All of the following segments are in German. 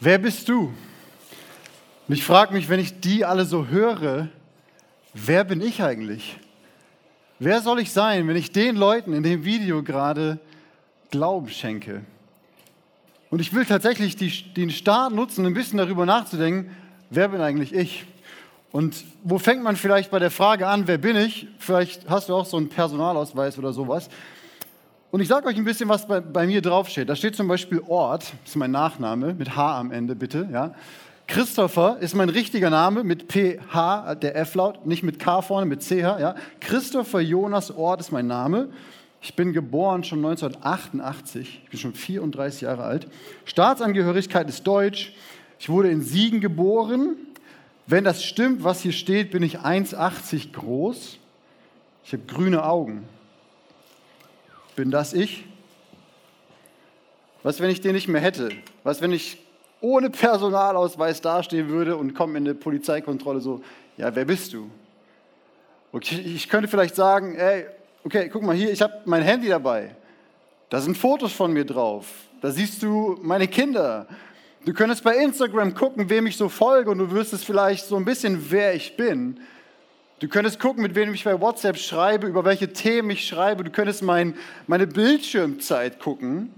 Wer bist du? Und ich frage mich, wenn ich die alle so höre, wer bin ich eigentlich? Wer soll ich sein, wenn ich den Leuten in dem Video gerade Glauben schenke? Und ich will tatsächlich die, den Start nutzen, ein bisschen darüber nachzudenken, wer bin eigentlich ich? Und wo fängt man vielleicht bei der Frage an, wer bin ich? Vielleicht hast du auch so einen Personalausweis oder sowas. Und ich sage euch ein bisschen, was bei, bei, mir draufsteht. Da steht zum Beispiel Ort, das ist mein Nachname, mit H am Ende bitte. Ja. Christopher ist mein richtiger Name mit PH, der F-Laut, nicht mit K vorne, mit CH. Ja. Christopher Jonas Ort ist mein Name. Ich bin geboren schon 1988, ich bin schon 34 Jahre alt. Staatsangehörigkeit ist deutsch. Ich wurde in Siegen geboren. Wenn das stimmt, was hier steht, bin ich 1,80 groß. Ich habe grüne Augen. Bin das ich? Was, wenn ich den nicht mehr hätte? Was, wenn ich ohne Personalausweis dastehen würde und komme in eine Polizeikontrolle so, ja, wer bist du? Okay, ich könnte vielleicht sagen, ey, okay, guck mal hier, ich habe mein Handy dabei. Da sind Fotos von mir drauf. Da siehst du meine Kinder. Du könntest bei Instagram gucken, wem ich so folge und du wüsstest vielleicht so ein bisschen, wer ich bin. Du könntest gucken, mit wem ich bei WhatsApp schreibe, über welche Themen ich schreibe. Du könntest mein, meine Bildschirmzeit gucken,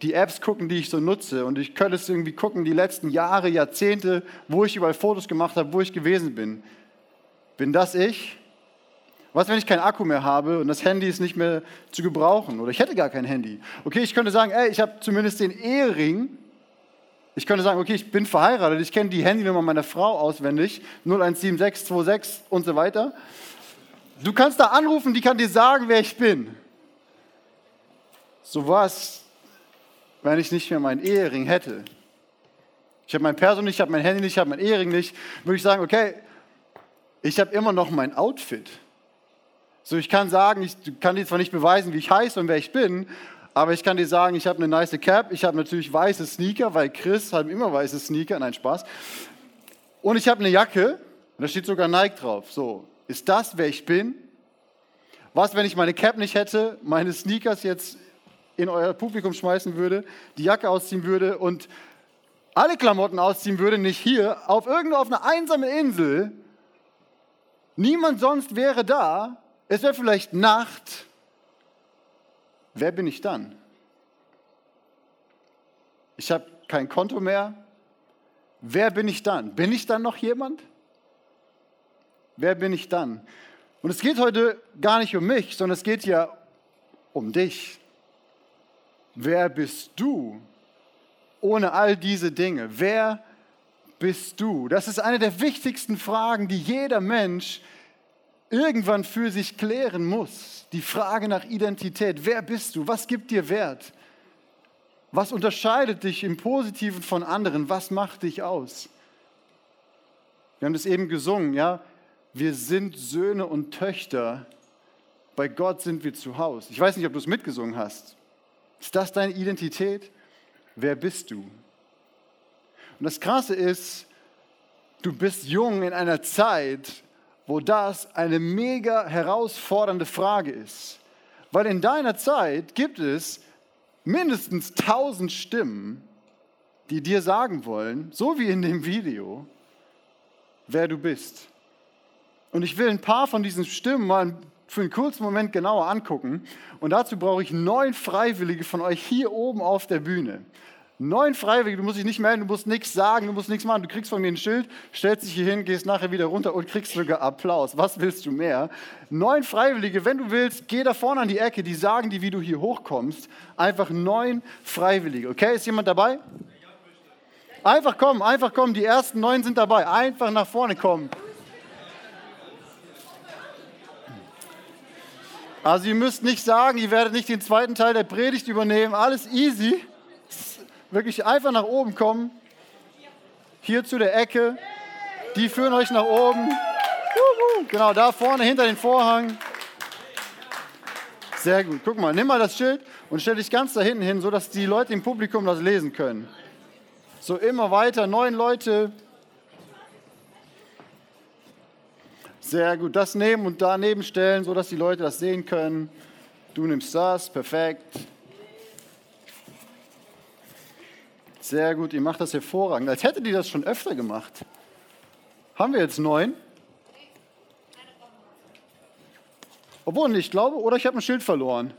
die Apps gucken, die ich so nutze. Und ich könnte irgendwie gucken, die letzten Jahre, Jahrzehnte, wo ich überall Fotos gemacht habe, wo ich gewesen bin. Bin das ich? Was, wenn ich keinen Akku mehr habe und das Handy ist nicht mehr zu gebrauchen? Oder ich hätte gar kein Handy. Okay, ich könnte sagen, ey, ich habe zumindest den Ehering ich könnte sagen, okay, ich bin verheiratet, ich kenne die Handynummer meiner Frau auswendig, 017626 und so weiter. Du kannst da anrufen, die kann dir sagen, wer ich bin. So was, wenn ich nicht mehr meinen Ehering hätte. Ich habe mein Perso nicht, ich habe mein Handy nicht, ich habe mein Ehering nicht. Würde ich sagen, okay, ich habe immer noch mein Outfit. So, ich kann sagen, ich kann dir zwar nicht beweisen, wie ich heiße und wer ich bin, aber ich kann dir sagen, ich habe eine nice Cap. Ich habe natürlich weiße Sneaker, weil Chris hat immer weiße Sneaker. Nein, Spaß. Und ich habe eine Jacke. Und da steht sogar Nike drauf. So, ist das, wer ich bin? Was, wenn ich meine Cap nicht hätte, meine Sneakers jetzt in euer Publikum schmeißen würde, die Jacke ausziehen würde und alle Klamotten ausziehen würde, nicht hier, auf irgendwo auf einer einsamen Insel. Niemand sonst wäre da. Es wäre vielleicht Nacht wer bin ich dann? Ich habe kein Konto mehr. Wer bin ich dann? Bin ich dann noch jemand? Wer bin ich dann? Und es geht heute gar nicht um mich, sondern es geht ja um dich. Wer bist du ohne all diese Dinge? Wer bist du? Das ist eine der wichtigsten Fragen, die jeder Mensch irgendwann für sich klären muss. Die Frage nach Identität. Wer bist du? Was gibt dir Wert? Was unterscheidet dich im Positiven von anderen? Was macht dich aus? Wir haben das eben gesungen, ja? Wir sind Söhne und Töchter. Bei Gott sind wir zu Hause. Ich weiß nicht, ob du es mitgesungen hast. Ist das deine Identität? Wer bist du? Und das Krasse ist, du bist jung in einer Zeit, wo das eine mega herausfordernde Frage ist. Weil in deiner Zeit gibt es mindestens tausend Stimmen, die dir sagen wollen, so wie in dem Video, wer du bist. Und ich will ein paar von diesen Stimmen mal für einen kurzen Moment genauer angucken. Und dazu brauche ich neun Freiwillige von euch hier oben auf der Bühne. Neun Freiwillige, du musst dich nicht melden, du musst nichts sagen, du musst nichts machen. Du kriegst von mir ein Schild, stellst dich hier hin, gehst nachher wieder runter und kriegst sogar Applaus. Was willst du mehr? Neun Freiwillige, wenn du willst, geh da vorne an die Ecke, die sagen dir, wie du hier hochkommst. Einfach neun Freiwillige. Okay, ist jemand dabei? Einfach kommen, einfach kommen. Die ersten neun sind dabei. Einfach nach vorne kommen. Also ihr müsst nicht sagen, ihr werdet nicht den zweiten Teil der Predigt übernehmen. Alles easy wirklich einfach nach oben kommen. Hier zu der Ecke. Die führen euch nach oben. Genau, da vorne hinter den Vorhang. Sehr gut. Guck mal, nimm mal das Schild und stell dich ganz da hinten hin, sodass die Leute im Publikum das lesen können. So immer weiter, neun Leute. Sehr gut. Das nehmen und daneben stellen, sodass die Leute das sehen können. Du nimmst das, perfekt. Sehr gut, ihr macht das hervorragend. Als hättet ihr das schon öfter gemacht. Haben wir jetzt neun? Obwohl, ich glaube, oder ich habe ein Schild verloren.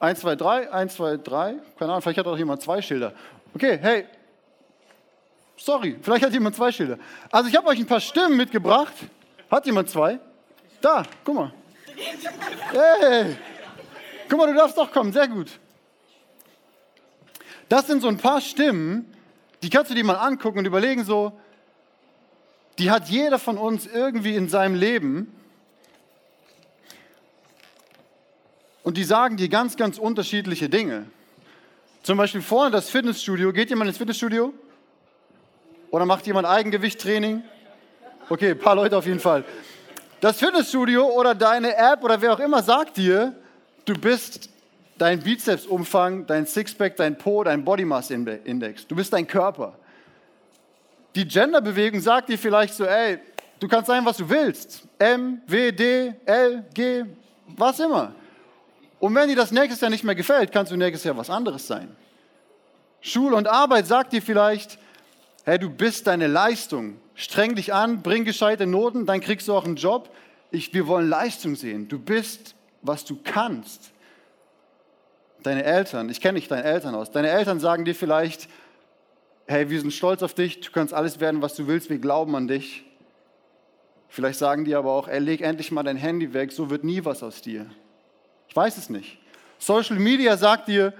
Eins, zwei, drei, eins, zwei, drei. Keine Ahnung, vielleicht hat auch jemand zwei Schilder. Okay, hey. Sorry, vielleicht hat jemand zwei Schilder. Also ich habe euch ein paar Stimmen mitgebracht. Hat jemand zwei? Da, guck mal. Hey. Guck mal, du darfst doch kommen, sehr gut. Das sind so ein paar Stimmen, die kannst du dir mal angucken und überlegen so, die hat jeder von uns irgendwie in seinem Leben. Und die sagen dir ganz, ganz unterschiedliche Dinge. Zum Beispiel vorne das Fitnessstudio. Geht jemand ins Fitnessstudio? Oder macht jemand Eigengewichttraining? Okay, ein paar Leute auf jeden Fall. Das Fitnessstudio oder deine App oder wer auch immer sagt dir, du bist dein Bizepsumfang, dein Sixpack, dein Po, dein Body Mass Index. Du bist dein Körper. Die Genderbewegung sagt dir vielleicht so, ey, du kannst sein, was du willst. M, W, D, L, G, was immer. Und wenn dir das nächstes Jahr nicht mehr gefällt, kannst du nächstes Jahr was anderes sein. Schule und Arbeit sagt dir vielleicht, hey, du bist deine Leistung. Streng dich an, bring gescheite Noten, dann kriegst du auch einen Job. Ich, wir wollen Leistung sehen. Du bist, was du kannst. Deine Eltern, ich kenne nicht deine Eltern aus, deine Eltern sagen dir vielleicht, hey, wir sind stolz auf dich, du kannst alles werden, was du willst, wir glauben an dich. Vielleicht sagen die aber auch, ey, leg endlich mal dein Handy weg, so wird nie was aus dir. Ich weiß es nicht. Social Media sagt dir,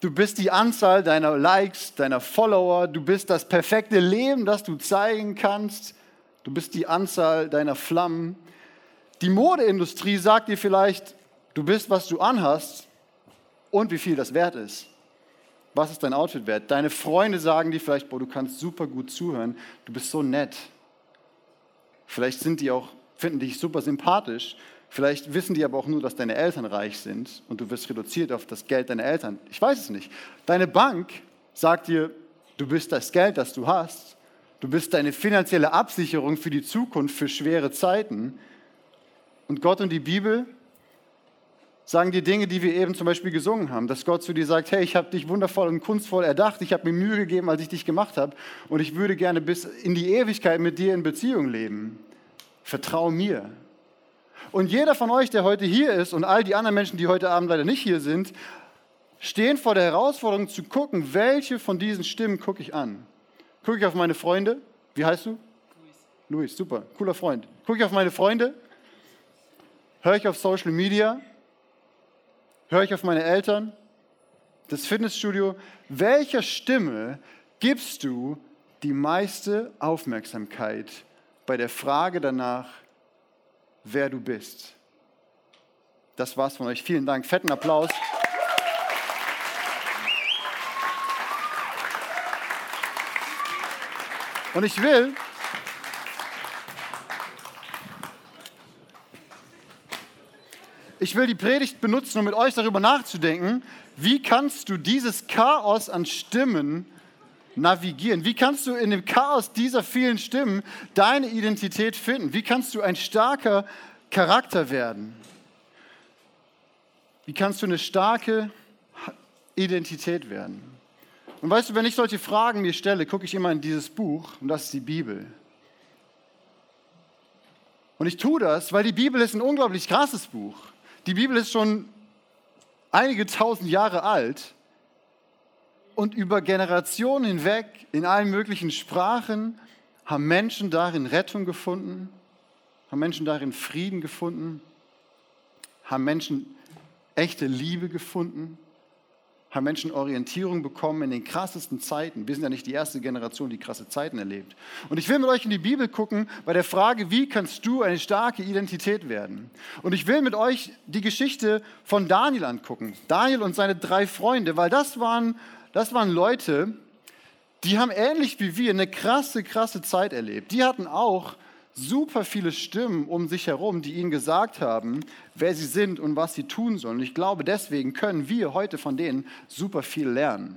du bist die Anzahl deiner Likes, deiner Follower, du bist das perfekte Leben, das du zeigen kannst, du bist die Anzahl deiner Flammen. Die Modeindustrie sagt dir vielleicht, du bist, was du anhast, und wie viel das wert ist. Was ist dein Outfit wert? Deine Freunde sagen dir vielleicht, boah, du kannst super gut zuhören, du bist so nett. Vielleicht sind die auch, finden dich super sympathisch. Vielleicht wissen die aber auch nur, dass deine Eltern reich sind und du wirst reduziert auf das Geld deiner Eltern. Ich weiß es nicht. Deine Bank sagt dir, du bist das Geld, das du hast. Du bist deine finanzielle Absicherung für die Zukunft, für schwere Zeiten. Und Gott und die Bibel sagen die Dinge, die wir eben zum Beispiel gesungen haben, dass Gott zu dir sagt, hey, ich habe dich wundervoll und kunstvoll erdacht, ich habe mir Mühe gegeben, als ich dich gemacht habe und ich würde gerne bis in die Ewigkeit mit dir in Beziehung leben. Vertrau mir. Und jeder von euch, der heute hier ist und all die anderen Menschen, die heute Abend leider nicht hier sind, stehen vor der Herausforderung zu gucken, welche von diesen Stimmen gucke ich an. Gucke ich auf meine Freunde? Wie heißt du? Luis. Luis, super, cooler Freund. Gucke ich auf meine Freunde? Höre ich auf Social Media? Höre ich auf meine Eltern? Das Fitnessstudio? Welcher Stimme gibst du die meiste Aufmerksamkeit bei der Frage danach, wer du bist? Das war's von euch. Vielen Dank. Fetten Applaus. Und ich will, ich will die Predigt benutzen, um mit euch darüber nachzudenken, wie kannst du dieses Chaos an Stimmen navigieren? Wie kannst du in dem Chaos dieser vielen Stimmen deine Identität finden? Wie kannst du ein starker Charakter werden? Wie kannst du eine starke Identität werden? Und weißt du, wenn ich solche Fragen mir stelle, gucke ich immer in dieses Buch und das ist die Bibel. Und ich tue das, weil die Bibel ist ein unglaublich krasses Buch. Die Bibel ist schon einige tausend Jahre alt und über Generationen hinweg in allen möglichen Sprachen haben Menschen darin Rettung gefunden, haben Menschen darin Frieden gefunden, haben Menschen echte Liebe gefunden haben Menschen Orientierung bekommen in den krassesten Zeiten. Wir sind ja nicht die erste Generation, die krasse Zeiten erlebt. Und ich will mit euch in die Bibel gucken bei der Frage, wie kannst du eine starke Identität werden? Und ich will mit euch die Geschichte von Daniel angucken. Daniel und seine drei Freunde, weil das waren, das waren Leute, die haben ähnlich wie wir eine krasse, krasse Zeit erlebt. Die hatten auch super viele Stimmen um sich herum, die ihnen gesagt haben, wer sie sind und was sie tun sollen. Und ich glaube, deswegen können wir heute von denen super viel lernen.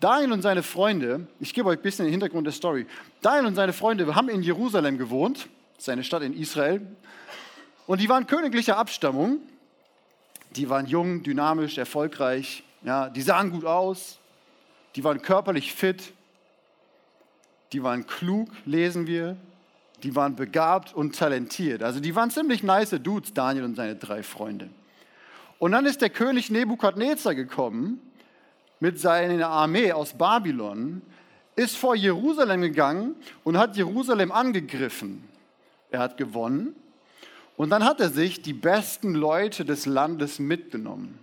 Daniel und seine Freunde, ich gebe euch ein bisschen den Hintergrund der Story. Daniel und seine Freunde haben in Jerusalem gewohnt, seine Stadt in Israel. Und die waren königlicher Abstammung. Die waren jung, dynamisch, erfolgreich. Ja, die sahen gut aus. die waren körperlich fit, die waren klug, lesen wir, die waren begabt und talentiert. Also die waren ziemlich nice Dudes, Daniel und seine drei Freunde. Und dann ist der König Nebukadnezar gekommen mit seiner Armee aus Babylon, ist vor Jerusalem gegangen und hat Jerusalem angegriffen. Er hat gewonnen und dann hat er sich die besten Leute des Landes mitgenommen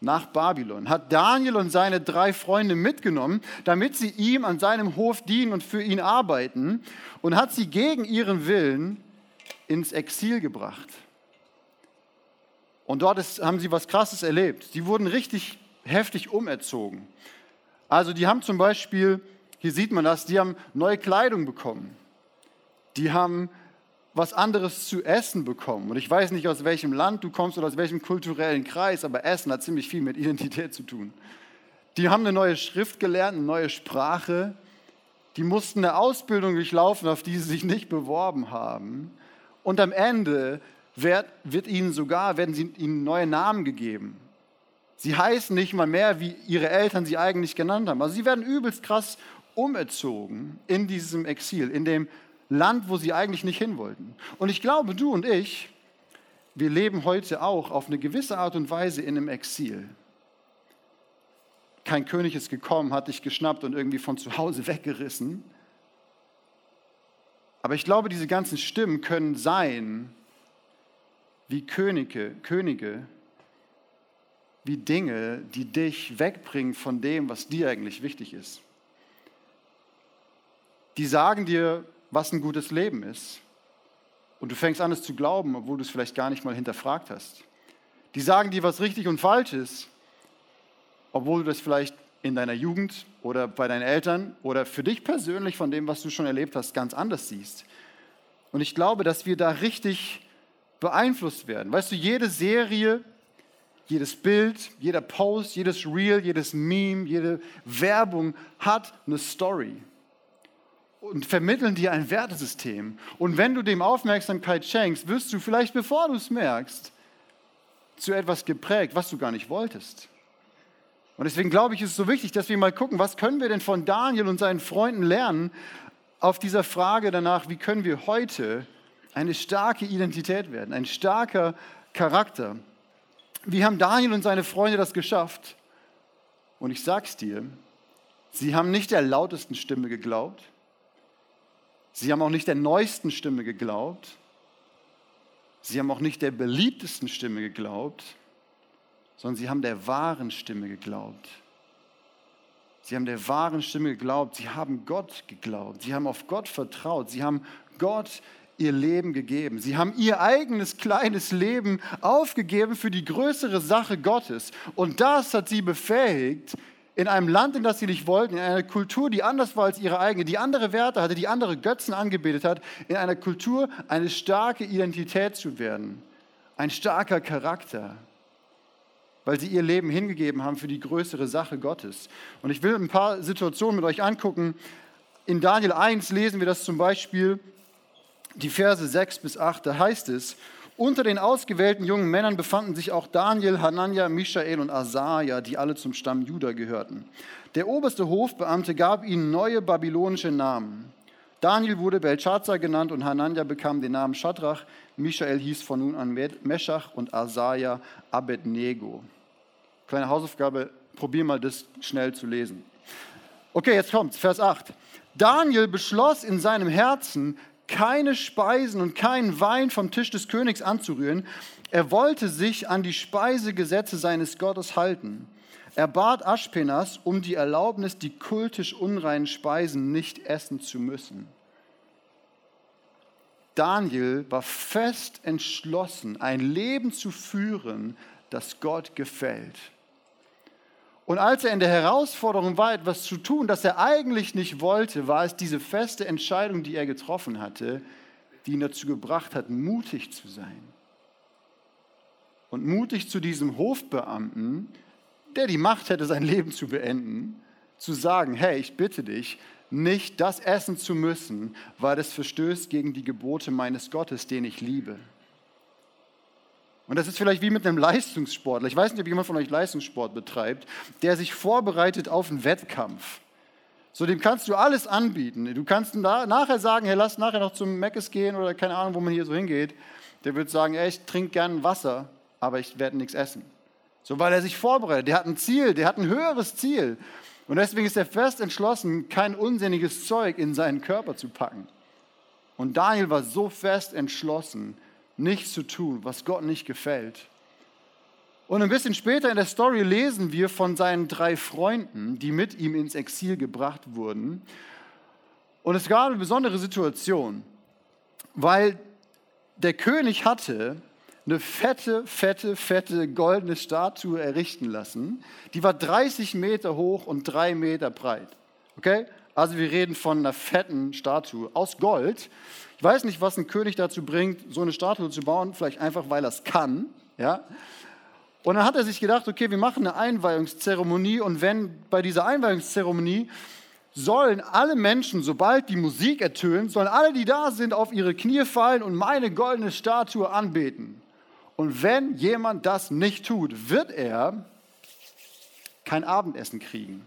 nach Babylon, hat Daniel und seine drei Freunde mitgenommen, damit sie ihm an seinem Hof dienen und für ihn arbeiten und hat sie gegen ihren Willen ins Exil gebracht. Und dort ist, haben sie was Krasses erlebt. Sie wurden richtig heftig umerzogen. Also die haben zum Beispiel, hier sieht man das, die haben neue Kleidung bekommen. Die haben was anderes zu essen bekommen. Und ich weiß nicht, aus welchem Land du kommst oder aus welchem kulturellen Kreis, aber Essen hat ziemlich viel mit Identität zu tun. Die haben eine neue Schrift gelernt, eine neue Sprache. Die mussten eine Ausbildung durchlaufen, auf die sie sich nicht beworben haben. Und am Ende wird, wird ihnen sogar, werden sie ihnen neue Namen gegeben. Sie heißen nicht mal mehr, wie ihre Eltern sie eigentlich genannt haben. Also sie werden übelst krass umerzogen in diesem Exil, in dem Land, wo sie eigentlich nicht hin wollten. Und ich glaube, du und ich, wir leben heute auch auf eine gewisse Art und Weise in einem Exil. Kein König ist gekommen, hat dich geschnappt und irgendwie von zu Hause weggerissen. Aber ich glaube, diese ganzen Stimmen können sein wie Könige, Könige, wie Dinge, die dich wegbringen von dem, was dir eigentlich wichtig ist. Die sagen dir, was ein gutes Leben ist. Und du fängst an, es zu glauben, obwohl du es vielleicht gar nicht mal hinterfragt hast. Die sagen dir, was richtig und falsch ist, obwohl du das vielleicht in deiner Jugend oder bei deinen Eltern oder für dich persönlich von dem, was du schon erlebt hast, ganz anders siehst. Und ich glaube, dass wir da richtig beeinflusst werden. Weißt du, jede Serie, jedes Bild, jeder Post, jedes Reel, jedes Meme, jede Werbung hat eine Story und vermitteln dir ein Wertesystem. Und wenn du dem Aufmerksamkeit schenkst, wirst du vielleicht, bevor du es merkst, zu etwas geprägt, was du gar nicht wolltest. Und deswegen glaube ich, ist es so wichtig, dass wir mal gucken, was können wir denn von Daniel und seinen Freunden lernen auf dieser Frage danach, wie können wir heute eine starke Identität werden, ein starker Charakter. Wie haben Daniel und seine Freunde das geschafft? Und ich sag's dir, sie haben nicht der lautesten Stimme geglaubt, Sie haben auch nicht der neuesten Stimme geglaubt. Sie haben auch nicht der beliebtesten Stimme geglaubt, sondern sie haben der wahren Stimme geglaubt. Sie haben der wahren Stimme geglaubt. Sie haben Gott geglaubt. Sie haben auf Gott vertraut. Sie haben Gott ihr Leben gegeben. Sie haben ihr eigenes kleines Leben aufgegeben für die größere Sache Gottes. Und das hat sie befähigt, in einem Land, in das sie nicht wollten, in einer Kultur, die anders war als ihre eigene, die andere Werte hatte, die andere Götzen angebetet hat, in einer Kultur eine starke Identität zu werden, ein starker Charakter, weil sie ihr Leben hingegeben haben für die größere Sache Gottes. Und ich will ein paar Situationen mit euch angucken. In Daniel 1 lesen wir das zum Beispiel, die Verse 6 bis 8, da heißt es, unter den ausgewählten jungen Männern befanden sich auch Daniel, Hanania, Michael und Asaja, die alle zum Stamm Juda gehörten. Der oberste Hofbeamte gab ihnen neue babylonische Namen. Daniel wurde Belshazzar genannt und Hanania bekam den Namen Shadrach. Michael hieß von nun an Meschach und Asaja Abednego. Kleine Hausaufgabe, probier mal das schnell zu lesen. Okay, jetzt kommt's, Vers 8. Daniel beschloss in seinem Herzen, keine Speisen und keinen Wein vom Tisch des Königs anzurühren. Er wollte sich an die Speisegesetze seines Gottes halten. Er bat Aschpenas um die Erlaubnis, die kultisch unreinen Speisen nicht essen zu müssen. Daniel war fest entschlossen, ein Leben zu führen, das Gott gefällt. Und als er in der Herausforderung war, etwas zu tun, das er eigentlich nicht wollte, war es diese feste Entscheidung, die er getroffen hatte, die ihn dazu gebracht hat, mutig zu sein. Und mutig zu diesem Hofbeamten, der die Macht hätte, sein Leben zu beenden, zu sagen, hey, ich bitte dich, nicht das essen zu müssen, weil es verstößt gegen die Gebote meines Gottes, den ich liebe. Und das ist vielleicht wie mit einem Leistungssportler. Ich weiß nicht, ob jemand von euch Leistungssport betreibt, der sich vorbereitet auf einen Wettkampf. So, dem kannst du alles anbieten. Du kannst nachher sagen, hey, lass nachher noch zum Meckes gehen oder keine Ahnung, wo man hier so hingeht. Der wird sagen, ey, ich trinke gern Wasser, aber ich werde nichts essen. So, weil er sich vorbereitet. Der hat ein Ziel, der hat ein höheres Ziel. Und deswegen ist er fest entschlossen, kein unsinniges Zeug in seinen Körper zu packen. Und Daniel war so fest entschlossen, nichts zu tun, was Gott nicht gefällt. Und ein bisschen später in der Story lesen wir von seinen drei Freunden, die mit ihm ins Exil gebracht wurden. Und es gab eine besondere Situation, weil der König hatte eine fette, fette, fette goldene Statue errichten lassen. Die war 30 Meter hoch und drei Meter breit. Okay? Also wir reden von einer fetten Statue aus Gold. Ich weiß nicht, was ein König dazu bringt, so eine Statue zu bauen. Vielleicht einfach, weil er es kann. Ja? Und dann hat er sich gedacht, okay, wir machen eine Einweihungszeremonie und wenn bei dieser Einweihungszeremonie sollen alle Menschen, sobald die Musik ertönt, sollen alle, die da sind, auf ihre Knie fallen und meine goldene Statue anbeten. Und wenn jemand das nicht tut, wird er kein Abendessen kriegen.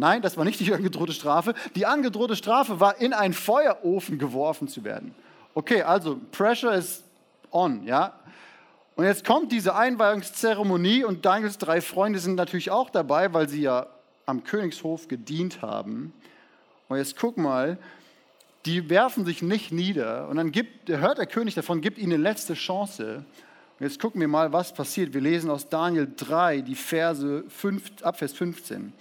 Nein, das war nicht die angedrohte Strafe. Die angedrohte Strafe war, in einen Feuerofen geworfen zu werden. Okay, also Pressure ist on, ja. Und jetzt kommt diese Einweihungszeremonie und Daniels drei Freunde sind natürlich auch dabei, weil sie ja am Königshof gedient haben. Und jetzt guck mal, die werfen sich nicht nieder. Und dann gibt, hört der König davon, gibt ihnen eine letzte Chance. Und jetzt gucken wir mal, was passiert. Wir lesen aus Daniel 3, die Verse 5, ab Vers 15.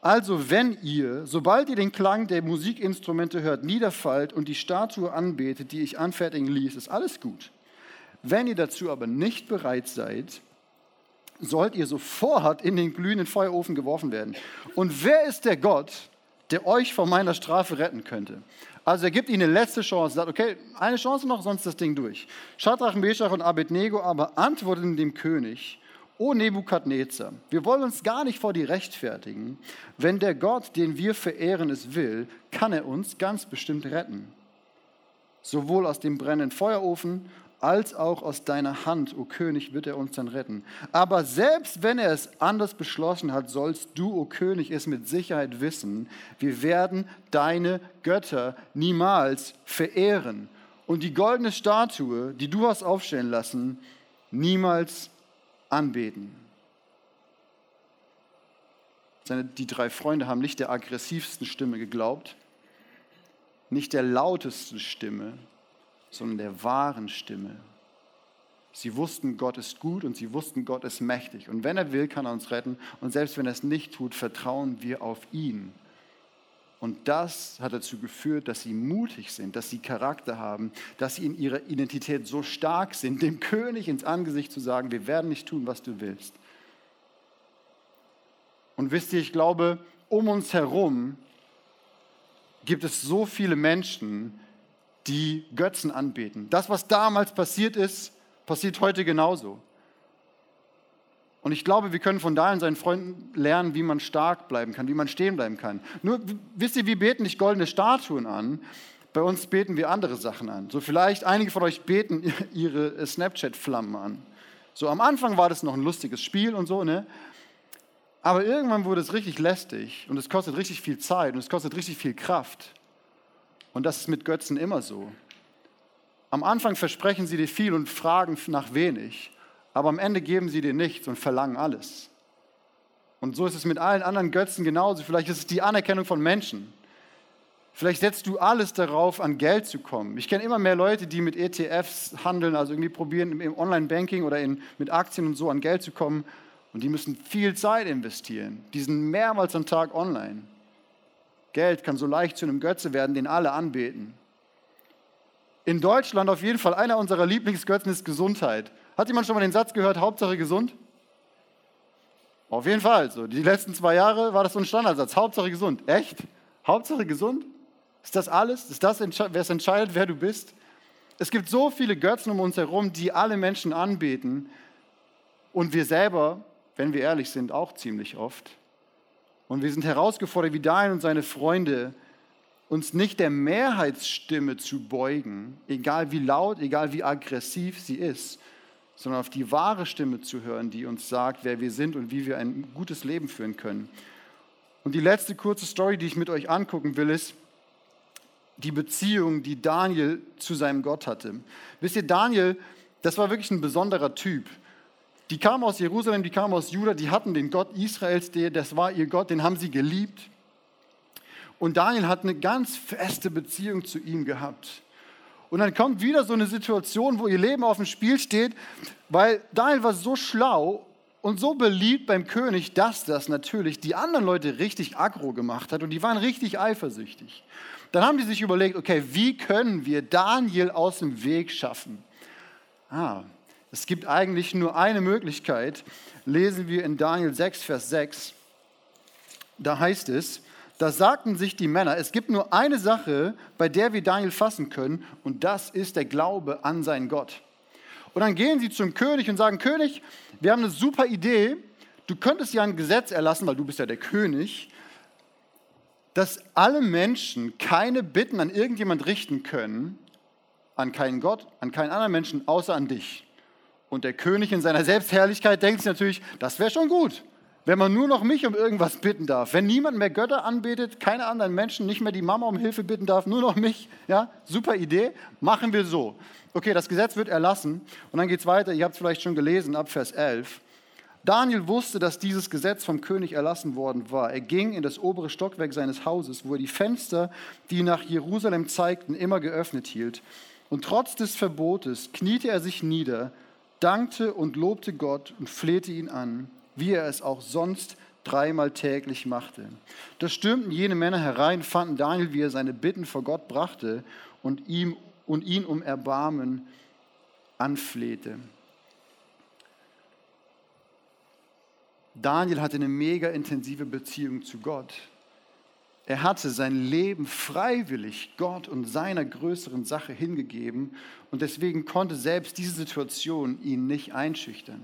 Also wenn ihr, sobald ihr den Klang der Musikinstrumente hört, niederfallt und die Statue anbetet, die ich anfertigen ließ, ist alles gut. Wenn ihr dazu aber nicht bereit seid, sollt ihr sofort in den glühenden Feuerofen geworfen werden. Und wer ist der Gott, der euch von meiner Strafe retten könnte? Also er gibt ihnen eine letzte Chance, sagt, okay, eine Chance noch, sonst das Ding durch. Schadrach, Meshach und Abednego aber antworteten dem König, O Nebukadnezar, wir wollen uns gar nicht vor dir rechtfertigen. Wenn der Gott, den wir verehren, es will, kann er uns ganz bestimmt retten. Sowohl aus dem brennenden Feuerofen als auch aus deiner Hand, o König, wird er uns dann retten. Aber selbst wenn er es anders beschlossen hat, sollst du, o König, es mit Sicherheit wissen, wir werden deine Götter niemals verehren und die goldene Statue, die du hast aufstellen lassen, niemals anbeten. Die drei Freunde haben nicht der aggressivsten Stimme geglaubt, nicht der lautesten Stimme, sondern der wahren Stimme. Sie wussten, Gott ist gut und sie wussten, Gott ist mächtig. Und wenn er will, kann er uns retten. Und selbst wenn er es nicht tut, vertrauen wir auf ihn. Und das hat dazu geführt, dass sie mutig sind, dass sie Charakter haben, dass sie in ihrer Identität so stark sind, dem König ins Angesicht zu sagen, wir werden nicht tun, was du willst. Und wisst ihr, ich glaube, um uns herum gibt es so viele Menschen, die Götzen anbeten. Das, was damals passiert ist, passiert heute genauso. Und ich glaube, wir können von da und seinen Freunden lernen, wie man stark bleiben kann, wie man stehen bleiben kann. Nur, wisst ihr, wir beten nicht goldene Statuen an, bei uns beten wir andere Sachen an. So vielleicht einige von euch beten ihre Snapchat-Flammen an. So am Anfang war das noch ein lustiges Spiel und so, ne? Aber irgendwann wurde es richtig lästig und es kostet richtig viel Zeit und es kostet richtig viel Kraft. Und das ist mit Götzen immer so. Am Anfang versprechen sie dir viel und fragen nach wenig, aber am Ende geben sie dir nichts und verlangen alles. Und so ist es mit allen anderen Götzen genauso. Vielleicht ist es die Anerkennung von Menschen. Vielleicht setzt du alles darauf, an Geld zu kommen. Ich kenne immer mehr Leute, die mit ETFs handeln, also irgendwie probieren, im Online-Banking oder in, mit Aktien und so an Geld zu kommen. Und die müssen viel Zeit investieren. Die sind mehrmals am Tag online. Geld kann so leicht zu einem Götze werden, den alle anbeten. In Deutschland auf jeden Fall einer unserer Lieblingsgötzen ist Gesundheit. Hat jemand schon mal den Satz gehört, Hauptsache gesund? Auf jeden Fall. So, die letzten zwei Jahre war das so ein Standardsatz. Hauptsache gesund. Echt? Hauptsache gesund? Ist das alles? Ist das, wer es entscheidet, wer du bist? Es gibt so viele Götzen um uns herum, die alle Menschen anbeten. Und wir selber, wenn wir ehrlich sind, auch ziemlich oft. Und wir sind herausgefordert, wie Daniel und seine Freunde, uns nicht der Mehrheitsstimme zu beugen, egal wie laut, egal wie aggressiv sie ist, sondern auf die wahre Stimme zu hören, die uns sagt, wer wir sind und wie wir ein gutes Leben führen können. Und die letzte kurze Story, die ich mit euch angucken will, ist die Beziehung, die Daniel zu seinem Gott hatte. Wisst ihr, Daniel, das war wirklich ein besonderer Typ. Die kamen aus Jerusalem, die kamen aus Juda, die hatten den Gott Israels, das war ihr Gott, den haben sie geliebt. Und Daniel hat eine ganz feste Beziehung zu ihm gehabt. Und dann kommt wieder so eine Situation, wo ihr Leben auf dem Spiel steht, weil Daniel war so schlau und so beliebt beim König, dass das natürlich die anderen Leute richtig aggro gemacht hat und die waren richtig eifersüchtig. Dann haben die sich überlegt, okay, wie können wir Daniel aus dem Weg schaffen? Ah, es gibt eigentlich nur eine Möglichkeit. Lesen wir in Daniel 6, Vers 6. Da heißt es, da sagten sich die Männer, es gibt nur eine Sache, bei der wir Daniel fassen können, und das ist der Glaube an seinen Gott. Und dann gehen sie zum König und sagen, König, wir haben eine super Idee, du könntest ja ein Gesetz erlassen, weil du bist ja der König, dass alle Menschen keine Bitten an irgendjemand richten können, an keinen Gott, an keinen anderen Menschen, außer an dich. Und der König in seiner Selbstherrlichkeit denkt sich natürlich, das wäre schon gut wenn man nur noch mich um irgendwas bitten darf, wenn niemand mehr Götter anbetet, keine anderen Menschen, nicht mehr die Mama um Hilfe bitten darf, nur noch mich, ja, super Idee, machen wir so. Okay, das Gesetz wird erlassen und dann geht es weiter, ihr habt es vielleicht schon gelesen, ab Vers 11. Daniel wusste, dass dieses Gesetz vom König erlassen worden war. Er ging in das obere Stockwerk seines Hauses, wo er die Fenster, die nach Jerusalem zeigten, immer geöffnet hielt. Und trotz des Verbotes kniete er sich nieder, dankte und lobte Gott und flehte ihn an wie er es auch sonst dreimal täglich machte. Da stürmten jene Männer herein, fanden Daniel, wie er seine Bitten vor Gott brachte und, ihm, und ihn um Erbarmen anflehte. Daniel hatte eine mega intensive Beziehung zu Gott. Er hatte sein Leben freiwillig Gott und seiner größeren Sache hingegeben und deswegen konnte selbst diese Situation ihn nicht einschüchtern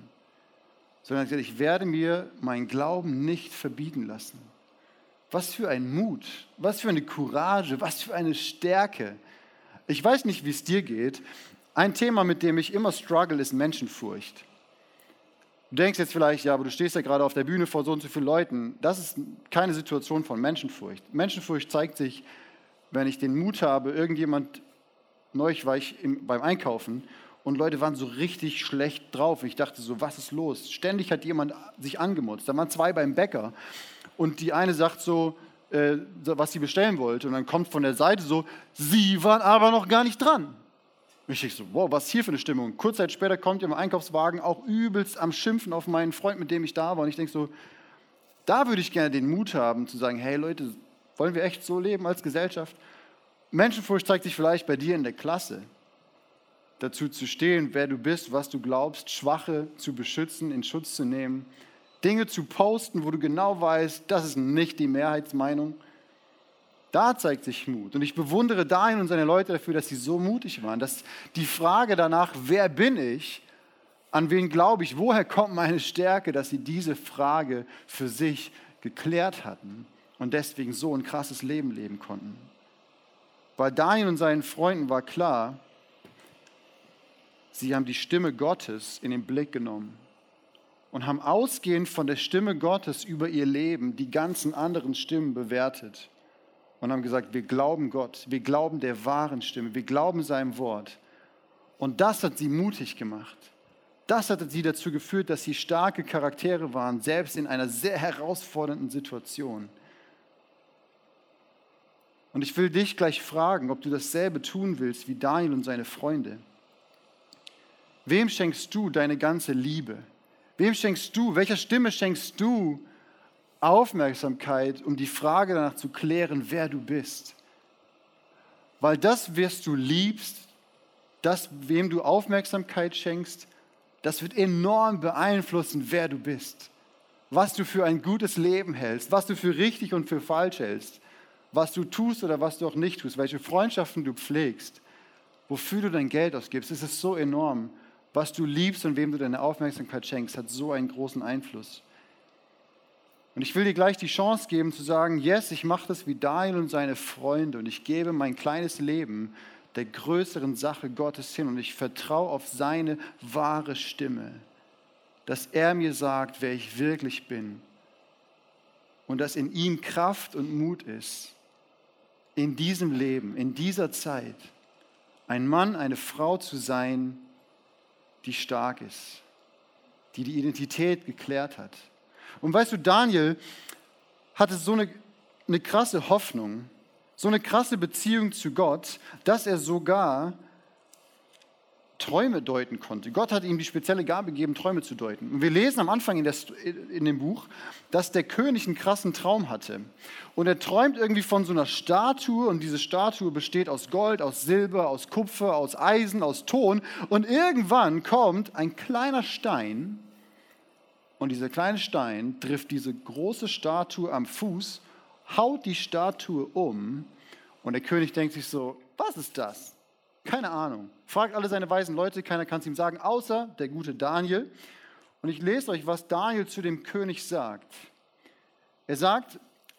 sondern gesagt, ich werde mir meinen Glauben nicht verbieten lassen. Was für ein Mut, was für eine Courage, was für eine Stärke. Ich weiß nicht, wie es dir geht. Ein Thema, mit dem ich immer struggle, ist Menschenfurcht. Du denkst jetzt vielleicht, ja, aber du stehst ja gerade auf der Bühne vor so und so vielen Leuten. Das ist keine Situation von Menschenfurcht. Menschenfurcht zeigt sich, wenn ich den Mut habe, irgendjemand, neulich war ich im, beim Einkaufen und Leute waren so richtig schlecht drauf. Ich dachte so, was ist los? Ständig hat jemand sich angemutzt. Da waren zwei beim Bäcker und die eine sagt so, äh, was sie bestellen wollte und dann kommt von der Seite so, sie waren aber noch gar nicht dran. Ich denke so, wow, was ist hier für eine Stimmung? Kurz Zeit später kommt ihr im Einkaufswagen auch übelst am Schimpfen auf meinen Freund, mit dem ich da war. Und ich denke so, da würde ich gerne den Mut haben zu sagen, hey Leute, wollen wir echt so leben als Gesellschaft? Menschenfurcht zeigt sich vielleicht bei dir in der Klasse dazu zu stehen, wer du bist, was du glaubst, Schwache zu beschützen, in Schutz zu nehmen, Dinge zu posten, wo du genau weißt, das ist nicht die Mehrheitsmeinung. Da zeigt sich Mut. Und ich bewundere Daniel und seine Leute dafür, dass sie so mutig waren, dass die Frage danach, wer bin ich, an wen glaube ich, woher kommt meine Stärke, dass sie diese Frage für sich geklärt hatten und deswegen so ein krasses Leben leben konnten. Bei Daniel und seinen Freunden war klar, Sie haben die Stimme Gottes in den Blick genommen und haben ausgehend von der Stimme Gottes über ihr Leben die ganzen anderen Stimmen bewertet und haben gesagt, wir glauben Gott, wir glauben der wahren Stimme, wir glauben seinem Wort. Und das hat sie mutig gemacht. Das hat sie dazu geführt, dass sie starke Charaktere waren, selbst in einer sehr herausfordernden Situation. Und ich will dich gleich fragen, ob du dasselbe tun willst wie Daniel und seine Freunde. Wem schenkst du deine ganze Liebe? Wem schenkst du, welcher Stimme schenkst du Aufmerksamkeit, um die Frage danach zu klären, wer du bist? Weil das, wirst du liebst, das, wem du Aufmerksamkeit schenkst, das wird enorm beeinflussen, wer du bist. Was du für ein gutes Leben hältst, was du für richtig und für falsch hältst, was du tust oder was du auch nicht tust, welche Freundschaften du pflegst, wofür du dein Geld ausgibst, ist es so enorm was du liebst und wem du deine Aufmerksamkeit schenkst, hat so einen großen Einfluss. Und ich will dir gleich die Chance geben zu sagen, yes, ich mache das wie Daniel und seine Freunde und ich gebe mein kleines Leben der größeren Sache Gottes hin und ich vertraue auf seine wahre Stimme, dass er mir sagt, wer ich wirklich bin und dass in ihm Kraft und Mut ist, in diesem Leben, in dieser Zeit, ein Mann, eine Frau zu sein, die stark ist, die die Identität geklärt hat. Und weißt du, Daniel hatte so eine, eine krasse Hoffnung, so eine krasse Beziehung zu Gott, dass er sogar Träume deuten konnte. Gott hat ihm die spezielle Gabe gegeben, Träume zu deuten. Und wir lesen am Anfang in, der, in, dem Buch, dass der König einen krassen Traum hatte. Und er träumt irgendwie von so einer Statue und diese Statue besteht aus Gold, aus Silber, aus Kupfer, aus Eisen, aus Ton. Und irgendwann kommt ein kleiner Stein und dieser kleine Stein trifft diese große Statue am Fuß, haut die Statue um und der König denkt sich so, was ist das? Keine Ahnung. Fragt alle seine weisen Leute, keiner kann es ihm sagen, außer der gute Daniel. Und ich lese euch, was Daniel zu dem König sagt. Er sagt,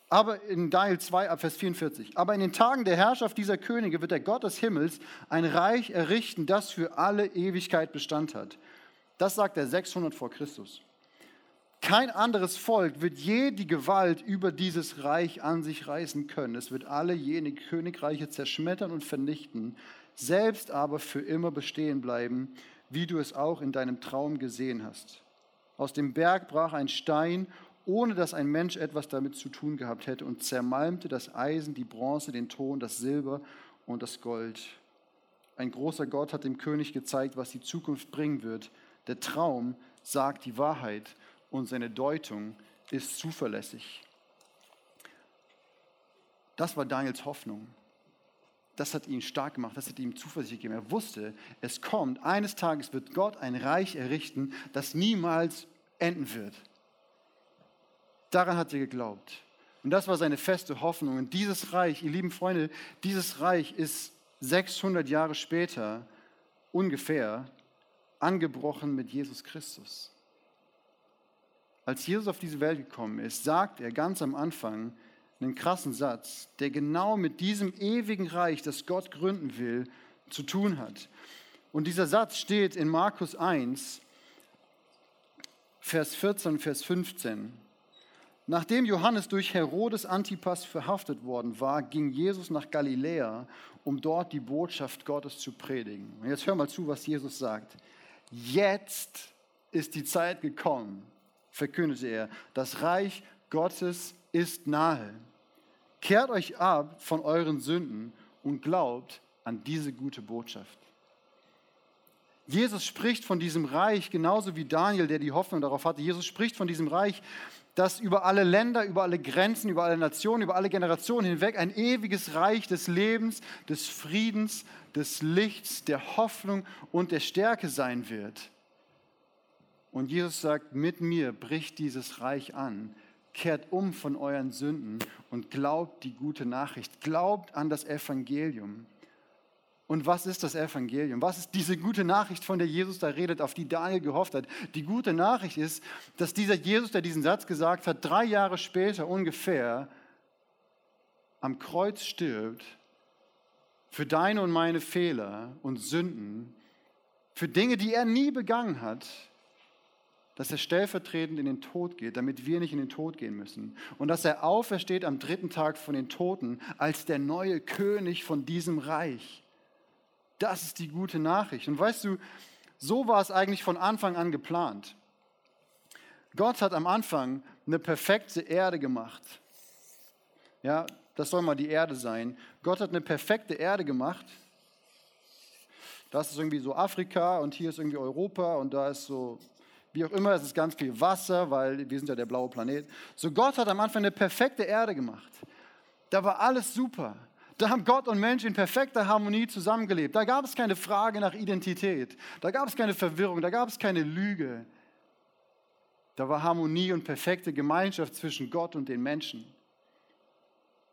aber in Daniel 2 ab Vers 44, aber in den Tagen der Herrschaft dieser Könige wird der Gott des Himmels ein Reich errichten, das für alle Ewigkeit Bestand hat. Das sagt er 600 vor Christus. Kein anderes Volk wird je die Gewalt über dieses Reich an sich reißen können. Es wird alle jene Königreiche zerschmettern und vernichten, selbst aber für immer bestehen bleiben, wie du es auch in deinem Traum gesehen hast. Aus dem Berg brach ein Stein, ohne dass ein Mensch etwas damit zu tun gehabt hätte, und zermalmte das Eisen, die Bronze, den Ton, das Silber und das Gold. Ein großer Gott hat dem König gezeigt, was die Zukunft bringen wird. Der Traum sagt die Wahrheit und seine Deutung ist zuverlässig. Das war Daniels Hoffnung das hat ihn stark gemacht, das hat ihm Zuversicht gegeben. Er wusste, es kommt, eines Tages wird Gott ein Reich errichten, das niemals enden wird. Daran hat er geglaubt. Und das war seine feste Hoffnung. Und dieses Reich, ihr lieben Freunde, dieses Reich ist 600 Jahre später ungefähr angebrochen mit Jesus Christus. Als Jesus auf diese Welt gekommen ist, sagt er ganz am Anfang, einen krassen Satz, der genau mit diesem ewigen Reich, das Gott gründen will, zu tun hat. Und dieser Satz steht in Markus 1, Vers 14, Vers 15. Nachdem Johannes durch Herodes Antipas verhaftet worden war, ging Jesus nach Galiläa, um dort die Botschaft Gottes zu predigen. Und jetzt hör mal zu, was Jesus sagt. Jetzt ist die Zeit gekommen, verkündete er. Das Reich Gottes ist nahe. Kehrt euch ab von euren Sünden und glaubt an diese gute Botschaft. Jesus spricht von diesem Reich, genauso wie Daniel, der die Hoffnung darauf hatte. Jesus spricht von diesem Reich, das über alle Länder, über alle Grenzen, über alle Nationen, über alle Generationen hinweg ein ewiges Reich des Lebens, des Friedens, des Lichts, der Hoffnung und der Stärke sein wird. Und Jesus sagt, mit mir bricht dieses Reich an kehrt um von euren Sünden und glaubt die gute Nachricht. Glaubt an das Evangelium. Und was ist das Evangelium? Was ist diese gute Nachricht, von der Jesus da redet, auf die Daniel gehofft hat? Die gute Nachricht ist, dass dieser Jesus, der diesen Satz gesagt hat, drei Jahre später ungefähr am Kreuz stirbt für deine und meine Fehler und Sünden, für Dinge, die er nie begangen hat, dass er stellvertretend in den Tod geht, damit wir nicht in den Tod gehen müssen. Und dass er aufersteht am dritten Tag von den Toten als der neue König von diesem Reich. Das ist die gute Nachricht. Und weißt du, so war es eigentlich von Anfang an geplant. Gott hat am Anfang eine perfekte Erde gemacht. Ja, das soll mal die Erde sein. Gott hat eine perfekte Erde gemacht. Das ist irgendwie so Afrika und hier ist irgendwie Europa und da ist so wie auch immer, es ist ganz viel Wasser, weil wir sind ja der blaue Planet. So Gott hat am Anfang eine perfekte Erde gemacht. Da war alles super. Da haben Gott und Mensch in perfekter Harmonie zusammengelebt. Da gab es keine Frage nach Identität. Da gab es keine Verwirrung. Da gab es keine Lüge. Da war Harmonie und perfekte Gemeinschaft zwischen Gott und den Menschen.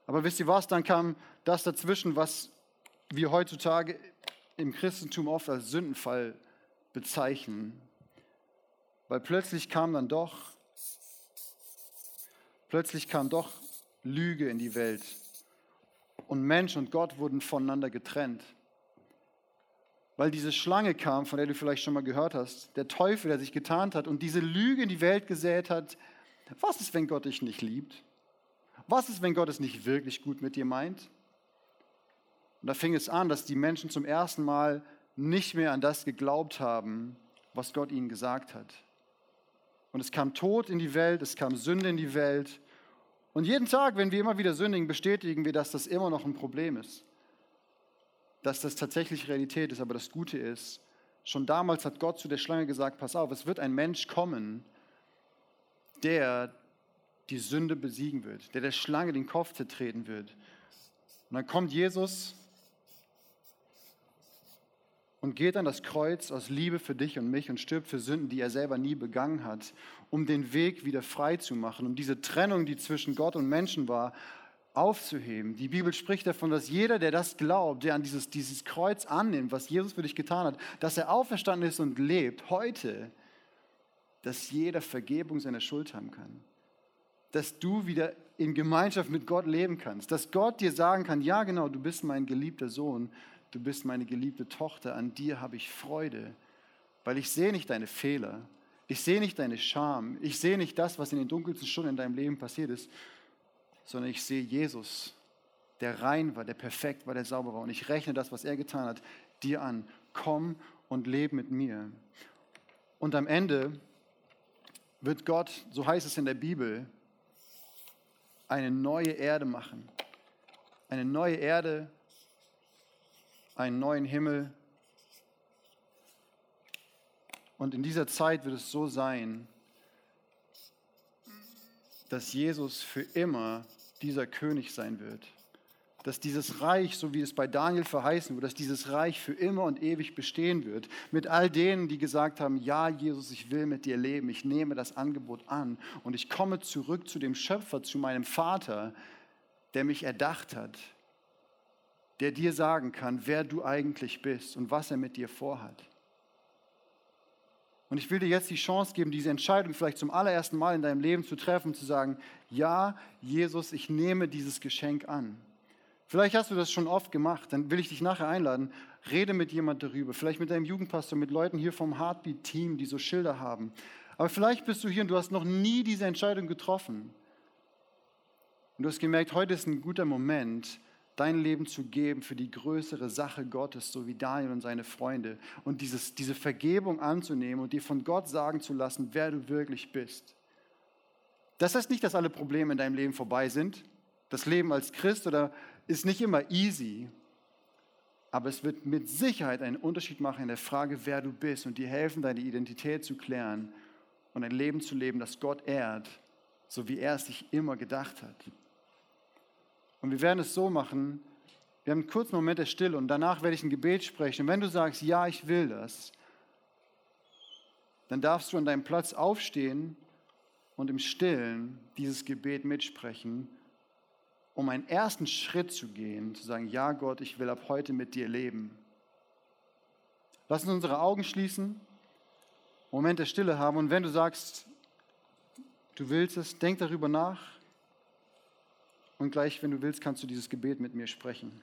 Aber wisst ihr was? Dann kam das dazwischen, was wir heutzutage im Christentum oft als Sündenfall bezeichnen. Weil plötzlich kam dann doch, plötzlich kam doch Lüge in die Welt. Und Mensch und Gott wurden voneinander getrennt. weil diese Schlange kam, von der du vielleicht schon mal gehört hast, der Teufel, der sich getarnt hat und diese Lüge in die Welt gesät hat. Was ist, wenn Gott dich nicht liebt? Was ist, wenn Gott es nicht wirklich gut mit dir meint? Und da fing es an, dass die Menschen zum ersten Mal nicht mehr an das geglaubt haben, was Gott ihnen gesagt hat. Und es kam Tod in die Welt, es kam Sünde in die Welt. Und jeden Tag, wenn wir immer wieder sündigen, bestätigen wir, dass das immer noch ein Problem ist dass das tatsächlich Realität ist, aber das Gute ist, schon damals hat Gott zu der Schlange gesagt, pass auf, es wird ein Mensch kommen, der die Sünde besiegen wird, der der Schlange den Kopf zertreten wird. Und dann kommt Jesus und geht an das Kreuz aus Liebe für dich und mich und stirbt für Sünden, die er selber nie begangen hat, um den Weg wieder frei zu machen, um diese Trennung, die zwischen Gott und Menschen war, aufzuheben. Die Bibel spricht davon, dass jeder, der das glaubt, der an dieses, dieses Kreuz annimmt, was Jesus für dich getan hat, dass er auferstanden ist und lebt, heute, dass jeder Vergebung seiner Schuld haben kann. Dass du wieder in Gemeinschaft mit Gott leben kannst. Dass Gott dir sagen kann, ja genau, du bist mein geliebter Sohn, du bist meine geliebte Tochter, an dir habe ich Freude, weil ich sehe nicht deine Fehler, ich sehe nicht deine Scham, ich sehe nicht das, was in den dunkelsten Stunden in deinem Leben passiert ist, sondern ich sehe Jesus, der rein war, der perfekt war, der sauber war. Und ich rechne das, was er getan hat, dir an. Komm und lebe mit mir. Und am Ende wird Gott, so heißt es in der Bibel, eine neue Erde machen. Eine neue Erde, einen neuen Himmel. Und in dieser Zeit wird es so sein, dass Jesus für immer dieser König sein wird. Dass dieses Reich, so wie es bei Daniel verheißen wird, dass dieses Reich für immer und ewig bestehen wird. Mit all denen, die gesagt haben, ja Jesus, ich will mit dir leben, ich nehme das Angebot an und ich komme zurück zu dem Schöpfer, zu meinem Vater, der mich erdacht hat, der dir sagen kann, wer du eigentlich bist und was er mit dir vorhat. Und ich will dir jetzt die Chance geben, diese Entscheidung vielleicht zum allerersten Mal in deinem Leben zu treffen, zu sagen, ja, Jesus, ich nehme dieses Geschenk an. Vielleicht hast du das schon oft gemacht, dann will ich dich nachher einladen, rede mit jemand darüber, vielleicht mit deinem Jugendpastor, mit Leuten hier vom Heartbeat-Team, die so Schilder haben. Aber vielleicht bist du hier und du hast noch nie diese Entscheidung getroffen. Und du hast gemerkt, heute ist ein guter Moment, dein Leben zu geben für die größere Sache Gottes, so wie Daniel und seine Freunde. Und dieses, diese Vergebung anzunehmen und dir von Gott sagen zu lassen, wer du wirklich bist. Das heißt nicht, dass alle Probleme in deinem Leben vorbei sind. Das Leben als Christ oder ist nicht immer easy. Aber es wird mit Sicherheit einen Unterschied machen in der Frage, wer du bist und dir helfen, deine Identität zu klären und ein Leben zu leben, das Gott ehrt, so wie er es sich immer gedacht hat. Und wir werden es so machen, wir haben einen kurzen Moment der Stille und danach werde ich ein Gebet sprechen. Und wenn du sagst, ja, ich will das, dann darfst du an deinem Platz aufstehen und im Stillen dieses Gebet mitsprechen, um einen ersten Schritt zu gehen, zu sagen, ja Gott, ich will ab heute mit dir leben. Lass uns unsere Augen schließen, Moment der Stille haben und wenn du sagst, du willst es, denk darüber nach und gleich, wenn du willst, kannst du dieses Gebet mit mir sprechen.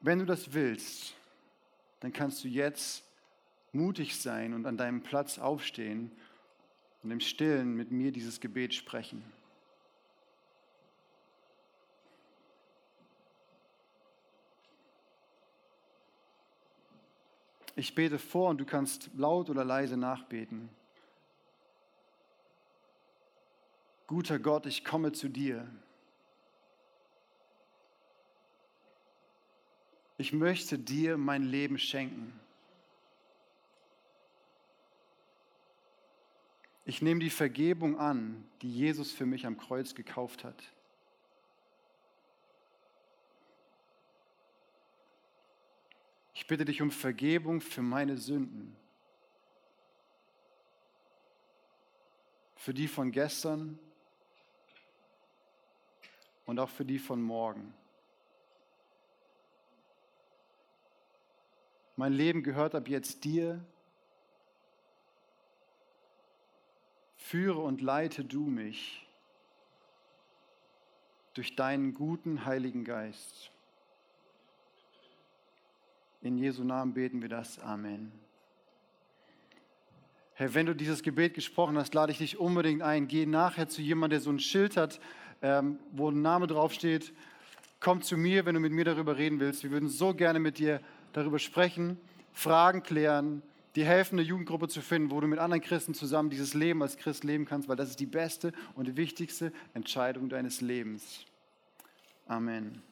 Wenn du das willst, dann kannst du jetzt mutig sein und an deinem Platz aufstehen und im Stillen mit mir dieses Gebet sprechen. Ich bete vor und du kannst laut oder leise nachbeten. Guter Gott, ich komme zu dir. Ich möchte dir mein Leben schenken. Ich nehme die Vergebung an, die Jesus für mich am Kreuz gekauft hat. Ich bitte dich um Vergebung für meine Sünden, für die von gestern und auch für die von morgen. Mein Leben gehört ab jetzt dir Führe und leite du mich durch deinen guten Heiligen Geist. In Jesu Namen beten wir das. Amen. Herr, wenn du dieses Gebet gesprochen hast, lade ich dich unbedingt ein. Geh nachher zu jemandem, der so ein Schild hat, ähm, wo ein Name draufsteht. Komm zu mir, wenn du mit mir darüber reden willst. Wir würden so gerne mit dir darüber sprechen, Fragen klären, dir helfen, eine Jugendgruppe zu finden, wo du mit anderen Christen zusammen dieses Leben als Christ leben kannst, weil das ist die beste und die wichtigste Entscheidung deines Lebens. Amen.